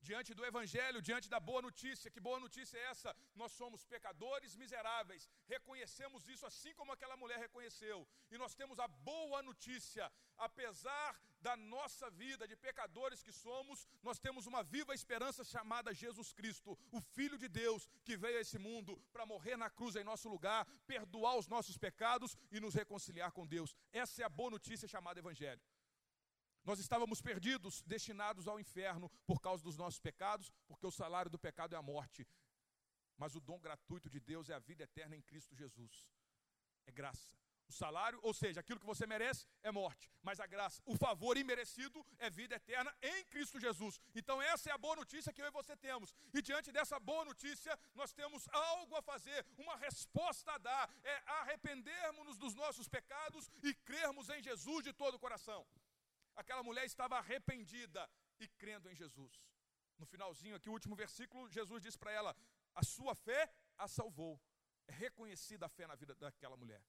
Diante do Evangelho, diante da boa notícia, que boa notícia é essa? Nós somos pecadores miseráveis, reconhecemos isso assim como aquela mulher reconheceu, e nós temos a boa notícia, apesar da nossa vida de pecadores que somos, nós temos uma viva esperança chamada Jesus Cristo, o Filho de Deus, que veio a esse mundo para morrer na cruz em nosso lugar, perdoar os nossos pecados e nos reconciliar com Deus. Essa é a boa notícia chamada Evangelho. Nós estávamos perdidos, destinados ao inferno por causa dos nossos pecados, porque o salário do pecado é a morte. Mas o dom gratuito de Deus é a vida eterna em Cristo Jesus. É graça. O salário, ou seja, aquilo que você merece é morte, mas a graça, o favor imerecido é vida eterna em Cristo Jesus. Então, essa é a boa notícia que eu e você temos. E diante dessa boa notícia, nós temos algo a fazer, uma resposta a dar: é arrependermos-nos dos nossos pecados e crermos em Jesus de todo o coração. Aquela mulher estava arrependida e crendo em Jesus. No finalzinho aqui, o último versículo, Jesus diz para ela: a sua fé a salvou. É reconhecida a fé na vida daquela mulher.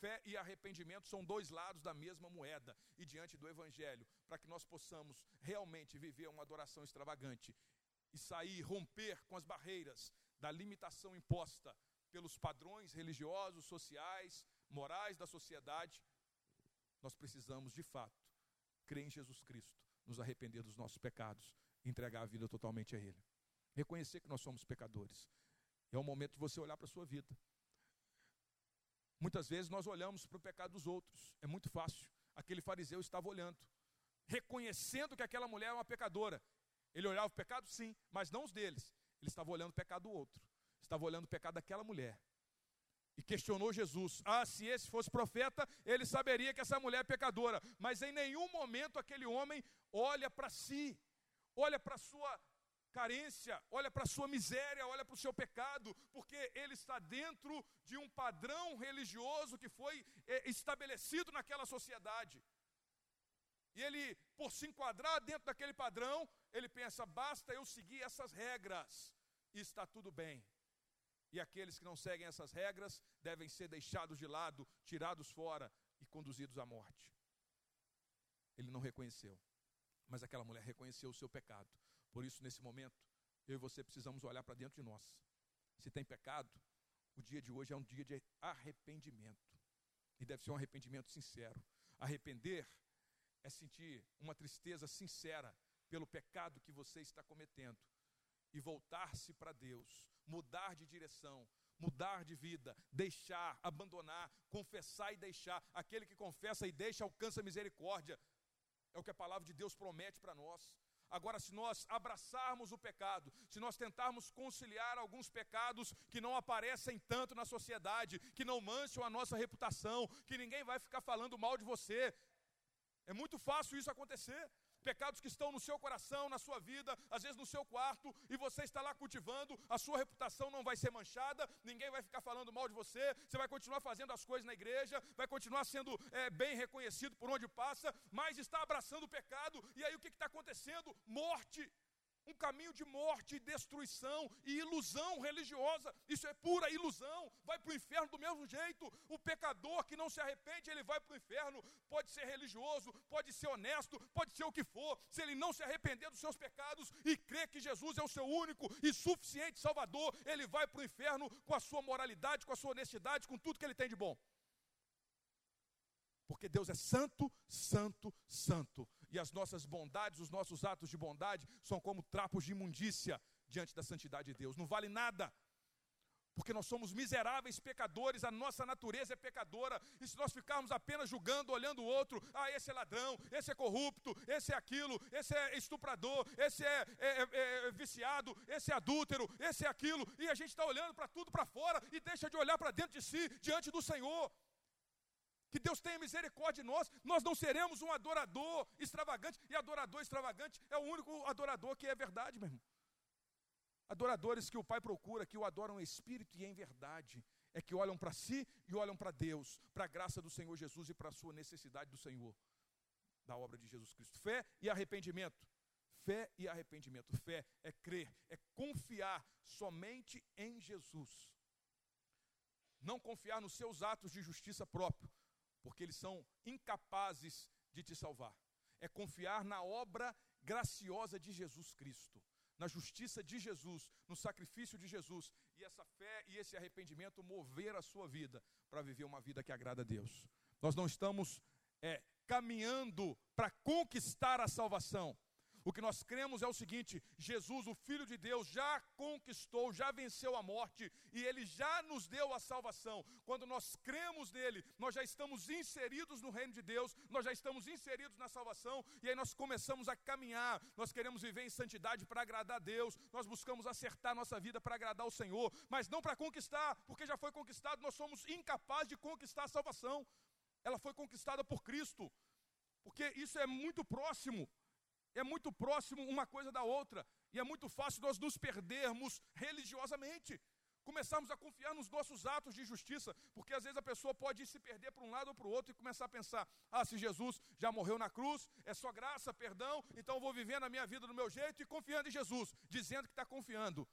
Fé e arrependimento são dois lados da mesma moeda. E diante do Evangelho, para que nós possamos realmente viver uma adoração extravagante e sair, romper com as barreiras da limitação imposta pelos padrões religiosos, sociais, morais da sociedade, nós precisamos de fato crer em Jesus Cristo, nos arrepender dos nossos pecados entregar a vida totalmente a Ele. Reconhecer que nós somos pecadores. É o momento de você olhar para a sua vida. Muitas vezes nós olhamos para o pecado dos outros, é muito fácil. Aquele fariseu estava olhando, reconhecendo que aquela mulher é uma pecadora. Ele olhava o pecado, sim, mas não os deles. Ele estava olhando o pecado do outro, estava olhando o pecado daquela mulher. E questionou Jesus: Ah, se esse fosse profeta, ele saberia que essa mulher é pecadora. Mas em nenhum momento aquele homem olha para si, olha para a sua carência, olha para a sua miséria, olha para o seu pecado, porque ele está dentro de um padrão religioso que foi é, estabelecido naquela sociedade. E ele, por se enquadrar dentro daquele padrão, ele pensa: basta eu seguir essas regras e está tudo bem. E aqueles que não seguem essas regras devem ser deixados de lado, tirados fora e conduzidos à morte. Ele não reconheceu, mas aquela mulher reconheceu o seu pecado por isso, nesse momento, eu e você precisamos olhar para dentro de nós. Se tem pecado, o dia de hoje é um dia de arrependimento. E deve ser um arrependimento sincero. Arrepender é sentir uma tristeza sincera pelo pecado que você está cometendo e voltar-se para Deus, mudar de direção, mudar de vida, deixar, abandonar, confessar e deixar. Aquele que confessa e deixa alcança misericórdia. É o que a palavra de Deus promete para nós. Agora, se nós abraçarmos o pecado, se nós tentarmos conciliar alguns pecados que não aparecem tanto na sociedade, que não mancham a nossa reputação, que ninguém vai ficar falando mal de você, é muito fácil isso acontecer pecados que estão no seu coração, na sua vida, às vezes no seu quarto, e você está lá cultivando, a sua reputação não vai ser manchada, ninguém vai ficar falando mal de você, você vai continuar fazendo as coisas na igreja, vai continuar sendo é, bem reconhecido por onde passa, mas está abraçando o pecado, e aí o que está acontecendo? Morte um caminho de morte e destruição e ilusão religiosa. Isso é pura ilusão. Vai para o inferno do mesmo jeito. O pecador que não se arrepende, ele vai para o inferno. Pode ser religioso, pode ser honesto, pode ser o que for. Se ele não se arrepender dos seus pecados e crer que Jesus é o seu único e suficiente Salvador, ele vai para o inferno com a sua moralidade, com a sua honestidade, com tudo que ele tem de bom. Porque Deus é santo, santo, santo e as nossas bondades, os nossos atos de bondade são como trapos de imundícia diante da santidade de Deus. Não vale nada. Porque nós somos miseráveis pecadores, a nossa natureza é pecadora, e se nós ficarmos apenas julgando, olhando o outro, ah, esse é ladrão, esse é corrupto, esse é aquilo, esse é estuprador, esse é, é, é, é viciado, esse é adúltero, esse é aquilo, e a gente está olhando para tudo para fora e deixa de olhar para dentro de si, diante do Senhor. Que Deus tenha misericórdia de nós. Nós não seremos um adorador extravagante. E adorador extravagante é o único adorador que é verdade, meu irmão. Adoradores que o Pai procura, que o adoram em espírito e em verdade. É que olham para si e olham para Deus, para a graça do Senhor Jesus e para a sua necessidade do Senhor, da obra de Jesus Cristo. Fé e arrependimento. Fé e arrependimento. Fé é crer, é confiar somente em Jesus. Não confiar nos seus atos de justiça próprio, porque eles são incapazes de te salvar. É confiar na obra graciosa de Jesus Cristo, na justiça de Jesus, no sacrifício de Jesus, e essa fé e esse arrependimento mover a sua vida para viver uma vida que agrada a Deus. Nós não estamos é, caminhando para conquistar a salvação. O que nós cremos é o seguinte: Jesus, o Filho de Deus, já conquistou, já venceu a morte e ele já nos deu a salvação. Quando nós cremos nele, nós já estamos inseridos no reino de Deus, nós já estamos inseridos na salvação e aí nós começamos a caminhar. Nós queremos viver em santidade para agradar a Deus, nós buscamos acertar nossa vida para agradar o Senhor, mas não para conquistar, porque já foi conquistado, nós somos incapazes de conquistar a salvação. Ela foi conquistada por Cristo. Porque isso é muito próximo é muito próximo uma coisa da outra. E é muito fácil nós nos perdermos religiosamente. Começarmos a confiar nos nossos atos de justiça, porque às vezes a pessoa pode se perder para um lado ou para o outro e começar a pensar: ah, se Jesus já morreu na cruz, é só graça, perdão, então eu vou vivendo a minha vida do meu jeito e confiando em Jesus, dizendo que está confiando.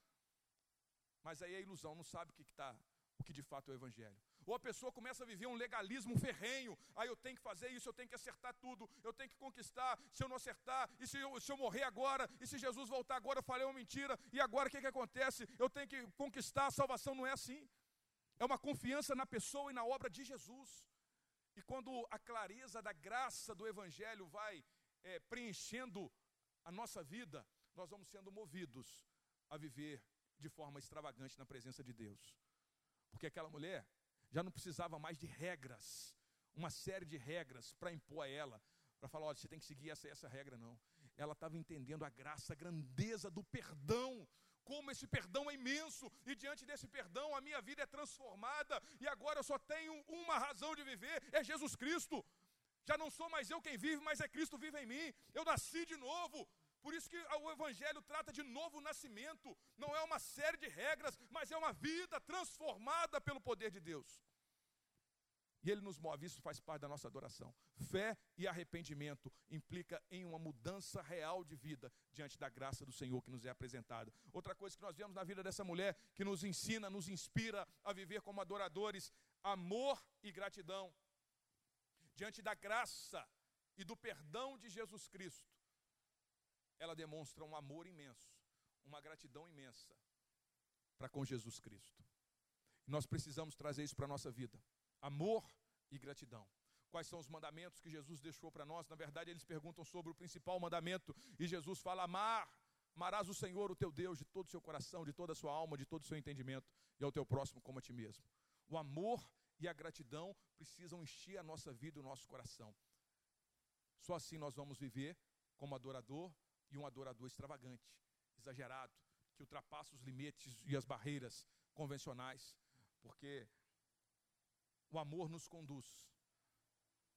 Mas aí é ilusão, não sabe o que está, o que de fato é o Evangelho. Ou a pessoa começa a viver um legalismo ferrenho. Aí ah, eu tenho que fazer isso, eu tenho que acertar tudo, eu tenho que conquistar. Se eu não acertar, e se eu, se eu morrer agora, e se Jesus voltar agora, eu falei uma mentira, e agora o que, que acontece? Eu tenho que conquistar, a salvação não é assim. É uma confiança na pessoa e na obra de Jesus. E quando a clareza da graça do Evangelho vai é, preenchendo a nossa vida, nós vamos sendo movidos a viver de forma extravagante na presença de Deus. Porque aquela mulher, já não precisava mais de regras, uma série de regras para impor a ela, para falar: olha, você tem que seguir essa essa regra, não. Ela estava entendendo a graça, a grandeza do perdão, como esse perdão é imenso, e diante desse perdão a minha vida é transformada, e agora eu só tenho uma razão de viver: é Jesus Cristo. Já não sou mais eu quem vive, mas é Cristo vive em mim. Eu nasci de novo. Por isso que o Evangelho trata de novo nascimento. Não é uma série de regras, mas é uma vida transformada pelo poder de Deus. E Ele nos move, isso faz parte da nossa adoração. Fé e arrependimento implica em uma mudança real de vida diante da graça do Senhor que nos é apresentada. Outra coisa que nós vemos na vida dessa mulher, que nos ensina, nos inspira a viver como adoradores, amor e gratidão. Diante da graça e do perdão de Jesus Cristo, ela demonstra um amor imenso, uma gratidão imensa para com Jesus Cristo. Nós precisamos trazer isso para a nossa vida: amor e gratidão. Quais são os mandamentos que Jesus deixou para nós? Na verdade, eles perguntam sobre o principal mandamento, e Jesus fala: amar. Amarás o Senhor, o teu Deus, de todo o seu coração, de toda a sua alma, de todo o seu entendimento, e ao teu próximo como a ti mesmo. O amor e a gratidão precisam encher a nossa vida e o nosso coração. Só assim nós vamos viver como adorador e um adorador extravagante, exagerado, que ultrapassa os limites e as barreiras convencionais, porque o amor nos conduz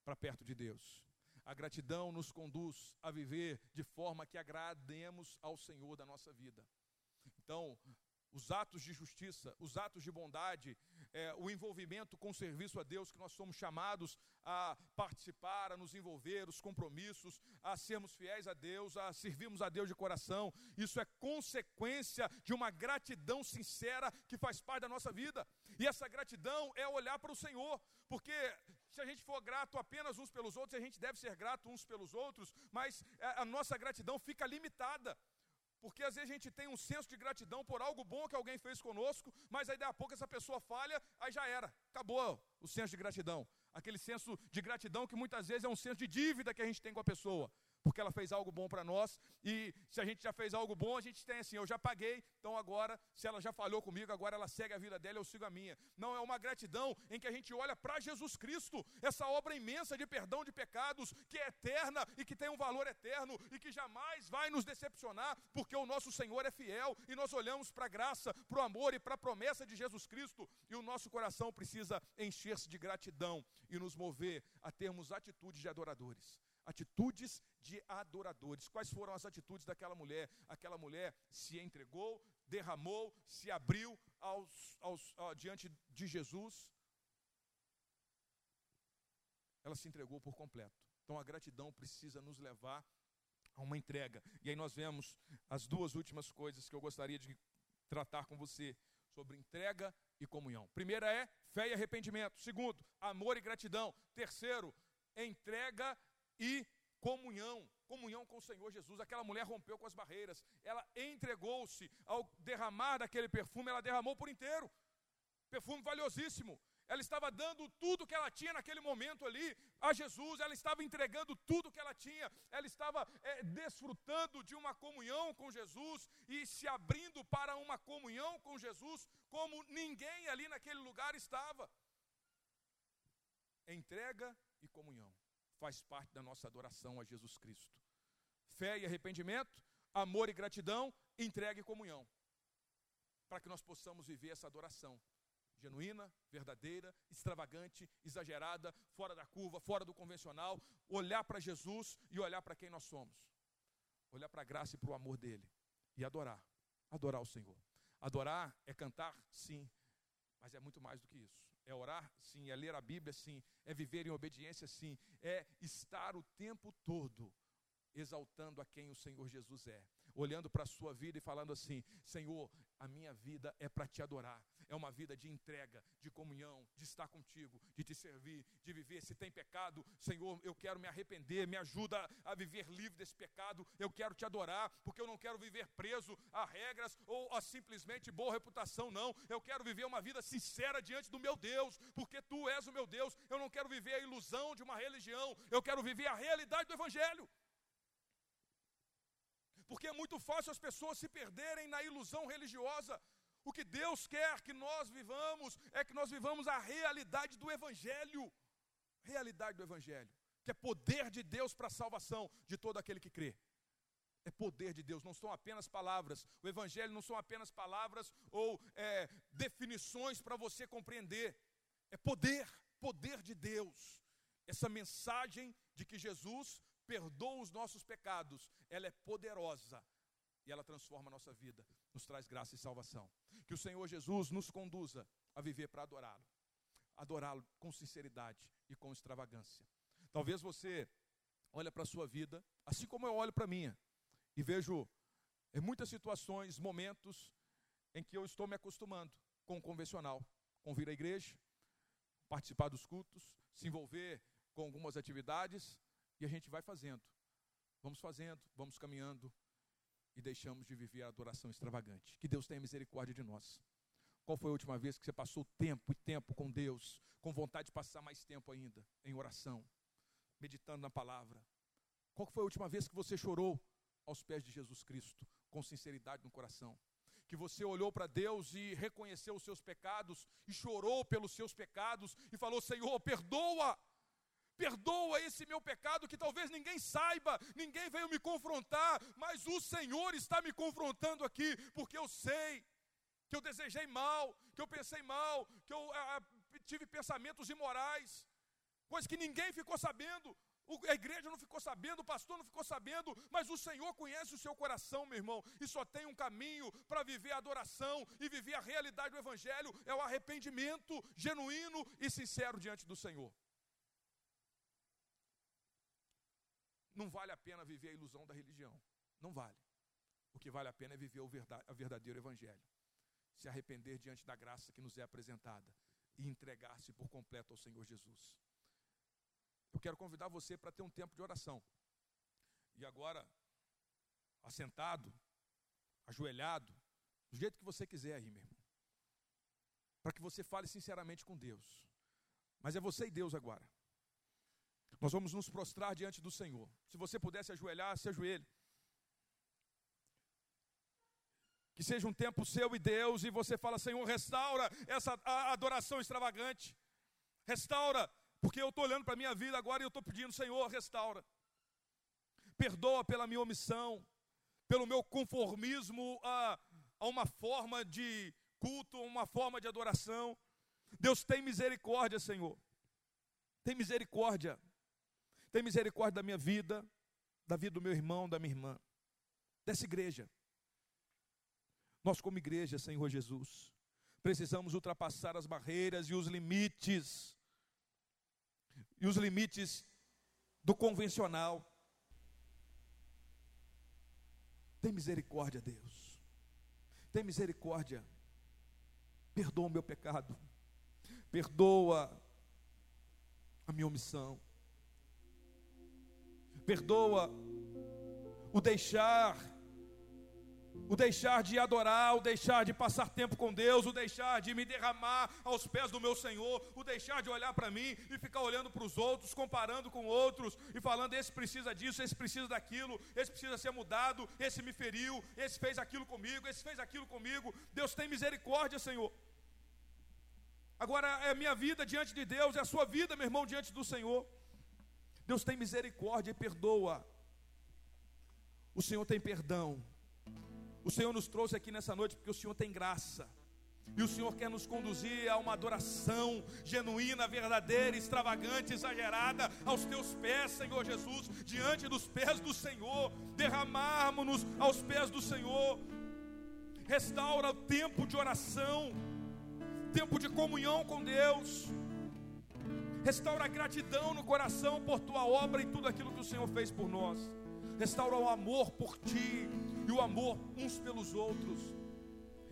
para perto de Deus. A gratidão nos conduz a viver de forma que agrademos ao Senhor da nossa vida. Então, os atos de justiça, os atos de bondade, é, o envolvimento com o serviço a Deus que nós somos chamados a participar, a nos envolver, os compromissos, a sermos fiéis a Deus, a servirmos a Deus de coração. Isso é consequência de uma gratidão sincera que faz parte da nossa vida. E essa gratidão é olhar para o Senhor, porque se a gente for grato apenas uns pelos outros, a gente deve ser grato uns pelos outros, mas a nossa gratidão fica limitada. Porque às vezes a gente tem um senso de gratidão por algo bom que alguém fez conosco, mas aí daqui a pouco essa pessoa falha, aí já era, acabou o senso de gratidão. Aquele senso de gratidão que muitas vezes é um senso de dívida que a gente tem com a pessoa porque ela fez algo bom para nós. E se a gente já fez algo bom, a gente tem assim: eu já paguei, então agora, se ela já falhou comigo, agora ela segue a vida dela, eu sigo a minha. Não, é uma gratidão em que a gente olha para Jesus Cristo, essa obra imensa de perdão de pecados, que é eterna e que tem um valor eterno e que jamais vai nos decepcionar, porque o nosso Senhor é fiel e nós olhamos para a graça, para o amor e para a promessa de Jesus Cristo e o nosso coração precisa encher-se de gratidão e nos mover a termos atitudes de adoradores atitudes de adoradores. Quais foram as atitudes daquela mulher? Aquela mulher se entregou, derramou, se abriu aos, aos, diante de Jesus. Ela se entregou por completo. Então a gratidão precisa nos levar a uma entrega. E aí nós vemos as duas últimas coisas que eu gostaria de tratar com você sobre entrega e comunhão. Primeira é fé e arrependimento. Segundo, amor e gratidão. Terceiro, entrega e comunhão, comunhão com o Senhor Jesus. Aquela mulher rompeu com as barreiras, ela entregou-se ao derramar daquele perfume, ela derramou por inteiro. Perfume valiosíssimo. ela estava dando tudo que ela tinha naquele momento ali a Jesus, ela estava entregando tudo que ela tinha, ela estava é, desfrutando de uma comunhão com Jesus e se abrindo para uma comunhão com Jesus, como ninguém ali naquele lugar estava. Entrega e comunhão faz parte da nossa adoração a Jesus Cristo. Fé e arrependimento, amor e gratidão, entrega e comunhão, para que nós possamos viver essa adoração genuína, verdadeira, extravagante, exagerada, fora da curva, fora do convencional, olhar para Jesus e olhar para quem nós somos. Olhar para a graça e para o amor dele e adorar. Adorar o Senhor. Adorar é cantar, sim, mas é muito mais do que isso. É orar, sim, é ler a Bíblia, sim, é viver em obediência, sim, é estar o tempo todo exaltando a quem o Senhor Jesus é, olhando para a sua vida e falando assim: Senhor, a minha vida é para te adorar, é uma vida de entrega, de comunhão, de estar contigo, de te servir, de viver. Se tem pecado, Senhor, eu quero me arrepender, me ajuda a viver livre desse pecado, eu quero te adorar, porque eu não quero viver preso a regras ou a simplesmente boa reputação, não. Eu quero viver uma vida sincera diante do meu Deus, porque tu és o meu Deus. Eu não quero viver a ilusão de uma religião, eu quero viver a realidade do Evangelho. Porque é muito fácil as pessoas se perderem na ilusão religiosa. O que Deus quer que nós vivamos é que nós vivamos a realidade do Evangelho. Realidade do Evangelho, que é poder de Deus para a salvação de todo aquele que crê. É poder de Deus, não são apenas palavras. O Evangelho não são apenas palavras ou é, definições para você compreender. É poder, poder de Deus. Essa mensagem de que Jesus perdoa os nossos pecados, ela é poderosa e ela transforma a nossa vida, nos traz graça e salvação. Que o Senhor Jesus nos conduza a viver para adorá-lo, adorá-lo com sinceridade e com extravagância. Talvez você olhe para a sua vida, assim como eu olho para a minha, e vejo em muitas situações, momentos em que eu estou me acostumando com o convencional, com vir à igreja, participar dos cultos, se envolver com algumas atividades, e a gente vai fazendo. Vamos fazendo, vamos caminhando e deixamos de viver a adoração extravagante. Que Deus tenha misericórdia de nós. Qual foi a última vez que você passou tempo e tempo com Deus, com vontade de passar mais tempo ainda em oração, meditando na palavra? Qual foi a última vez que você chorou aos pés de Jesus Cristo, com sinceridade no coração? Que você olhou para Deus e reconheceu os seus pecados e chorou pelos seus pecados e falou: Senhor, perdoa perdoa esse meu pecado que talvez ninguém saiba, ninguém veio me confrontar, mas o Senhor está me confrontando aqui, porque eu sei que eu desejei mal, que eu pensei mal, que eu ah, tive pensamentos imorais, coisas que ninguém ficou sabendo, a igreja não ficou sabendo, o pastor não ficou sabendo, mas o Senhor conhece o seu coração, meu irmão, e só tem um caminho para viver a adoração e viver a realidade do Evangelho: é o arrependimento genuíno e sincero diante do Senhor. Não vale a pena viver a ilusão da religião. Não vale. O que vale a pena é viver o verdadeiro evangelho. Se arrepender diante da graça que nos é apresentada e entregar-se por completo ao Senhor Jesus. Eu quero convidar você para ter um tempo de oração. E agora, assentado, ajoelhado, do jeito que você quiser aí, meu irmão. Para que você fale sinceramente com Deus. Mas é você e Deus agora. Nós vamos nos prostrar diante do Senhor. Se você pudesse ajoelhar, se ajoelhe. Que seja um tempo seu e Deus, e você fala, Senhor, restaura essa adoração extravagante. Restaura, porque eu estou olhando para a minha vida agora e eu estou pedindo, Senhor, restaura. Perdoa pela minha omissão, pelo meu conformismo a, a uma forma de culto, uma forma de adoração. Deus tem misericórdia, Senhor. Tem misericórdia. Tem misericórdia da minha vida, da vida do meu irmão, da minha irmã, dessa igreja. Nós, como igreja, Senhor Jesus, precisamos ultrapassar as barreiras e os limites, e os limites do convencional. Tem misericórdia, Deus. Tem misericórdia. Perdoa o meu pecado. Perdoa a minha omissão perdoa o deixar o deixar de adorar, o deixar de passar tempo com Deus, o deixar de me derramar aos pés do meu Senhor, o deixar de olhar para mim e ficar olhando para os outros, comparando com outros e falando: esse precisa disso, esse precisa daquilo, esse precisa ser mudado, esse me feriu, esse fez aquilo comigo, esse fez aquilo comigo. Deus tem misericórdia, Senhor. Agora é a minha vida diante de Deus, é a sua vida, meu irmão, diante do Senhor. Deus tem misericórdia e perdoa. O Senhor tem perdão. O Senhor nos trouxe aqui nessa noite porque o Senhor tem graça. E o Senhor quer nos conduzir a uma adoração genuína, verdadeira, extravagante, exagerada aos teus pés, Senhor Jesus, diante dos pés do Senhor, derramarmos-nos aos pés do Senhor. Restaura o tempo de oração, tempo de comunhão com Deus. Restaura a gratidão no coração por tua obra e tudo aquilo que o Senhor fez por nós. Restaura o amor por ti e o amor uns pelos outros.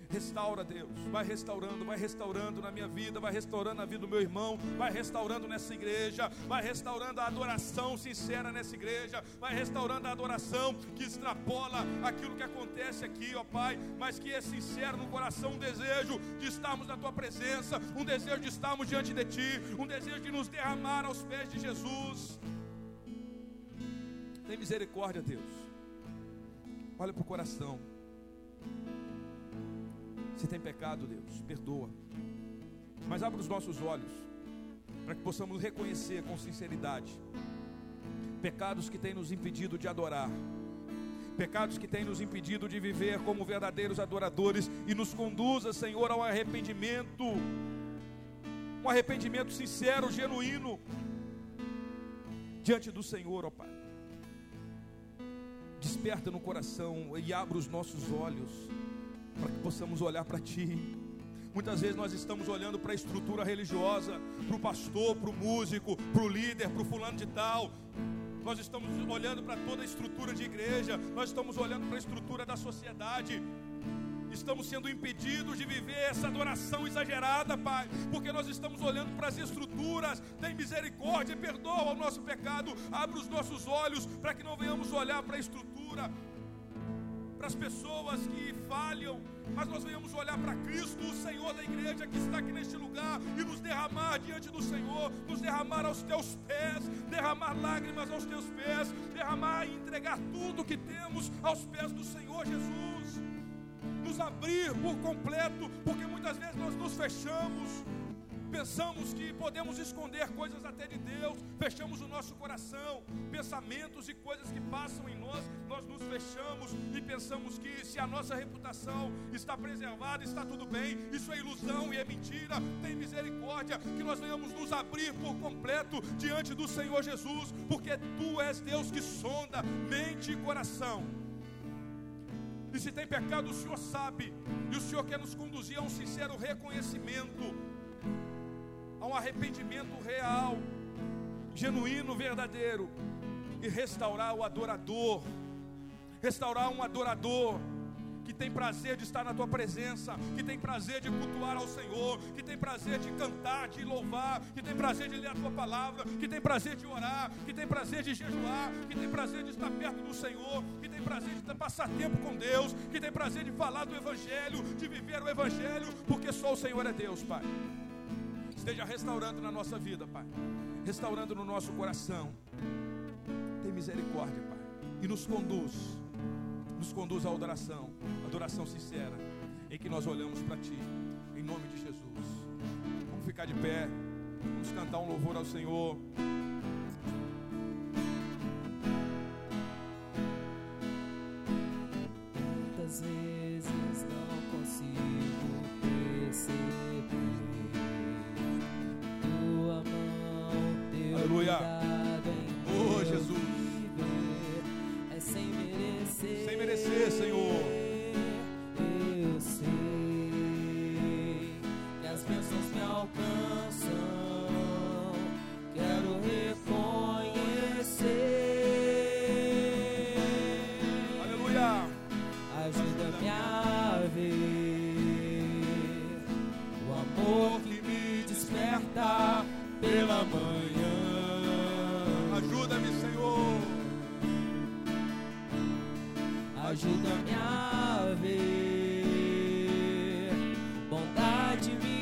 Restaura, Deus, vai restaurando, vai restaurando na minha vida, vai restaurando na vida do meu irmão, vai restaurando nessa igreja, vai restaurando a adoração sincera nessa igreja, vai restaurando a adoração que extrapola aquilo que acontece aqui, ó Pai, mas que é sincero no coração, um desejo de estarmos na tua presença, um desejo de estarmos diante de ti, um desejo de nos derramar aos pés de Jesus. Tem misericórdia, Deus. Olha para o coração. Se tem pecado, Deus, perdoa. Mas abra os nossos olhos para que possamos reconhecer com sinceridade pecados que têm nos impedido de adorar, pecados que têm nos impedido de viver como verdadeiros adoradores e nos conduza, Senhor, ao arrependimento, um arrependimento sincero, genuíno, diante do Senhor, ó Pai. Desperta no coração e abra os nossos olhos para que possamos olhar para Ti. Muitas vezes nós estamos olhando para a estrutura religiosa, para o pastor, para o músico, para o líder, para o fulano de tal. Nós estamos olhando para toda a estrutura de igreja, nós estamos olhando para a estrutura da sociedade estamos sendo impedidos de viver essa adoração exagerada, Pai, porque nós estamos olhando para as estruturas. Tem misericórdia, perdoa o nosso pecado, abre os nossos olhos para que não venhamos olhar para a estrutura, as pessoas que falham, mas nós venhamos olhar para Cristo, o Senhor da igreja que está aqui neste lugar e nos derramar diante do Senhor, nos derramar aos teus pés, derramar lágrimas aos teus pés, derramar e entregar tudo que temos aos pés do Senhor Jesus. Nos abrir por completo, porque muitas vezes nós nos fechamos, pensamos que podemos esconder coisas até de Deus, fechamos o nosso coração, pensamentos e coisas que passam em nós, nós nos fechamos e pensamos que se a nossa reputação está preservada, está tudo bem, isso é ilusão e é mentira, tem misericórdia, que nós venhamos nos abrir por completo diante do Senhor Jesus, porque Tu és Deus que sonda mente e coração. E se tem pecado, o Senhor sabe. E o Senhor quer nos conduzir a um sincero reconhecimento, arrependimento real, genuíno, verdadeiro, e restaurar o adorador. Restaurar um adorador que tem prazer de estar na tua presença, que tem prazer de cultuar ao Senhor, que tem prazer de cantar, de louvar, que tem prazer de ler a tua palavra, que tem prazer de orar, que tem prazer de jejuar, que tem prazer de estar perto do Senhor, que tem prazer de passar tempo com Deus, que tem prazer de falar do Evangelho, de viver o Evangelho, porque só o Senhor é Deus, Pai. Esteja restaurando na nossa vida, Pai, restaurando no nosso coração. Tem misericórdia, Pai, e nos conduz. Nos conduz à adoração, adoração sincera, em que nós olhamos para Ti, em nome de Jesus. Vamos ficar de pé, vamos cantar um louvor ao Senhor. to be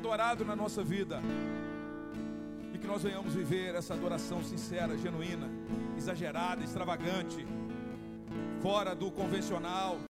adorado na nossa vida. E que nós venhamos viver essa adoração sincera, genuína, exagerada, extravagante, fora do convencional.